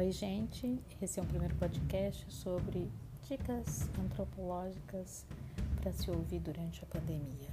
Oi, gente. Esse é o primeiro podcast sobre dicas antropológicas para se ouvir durante a pandemia.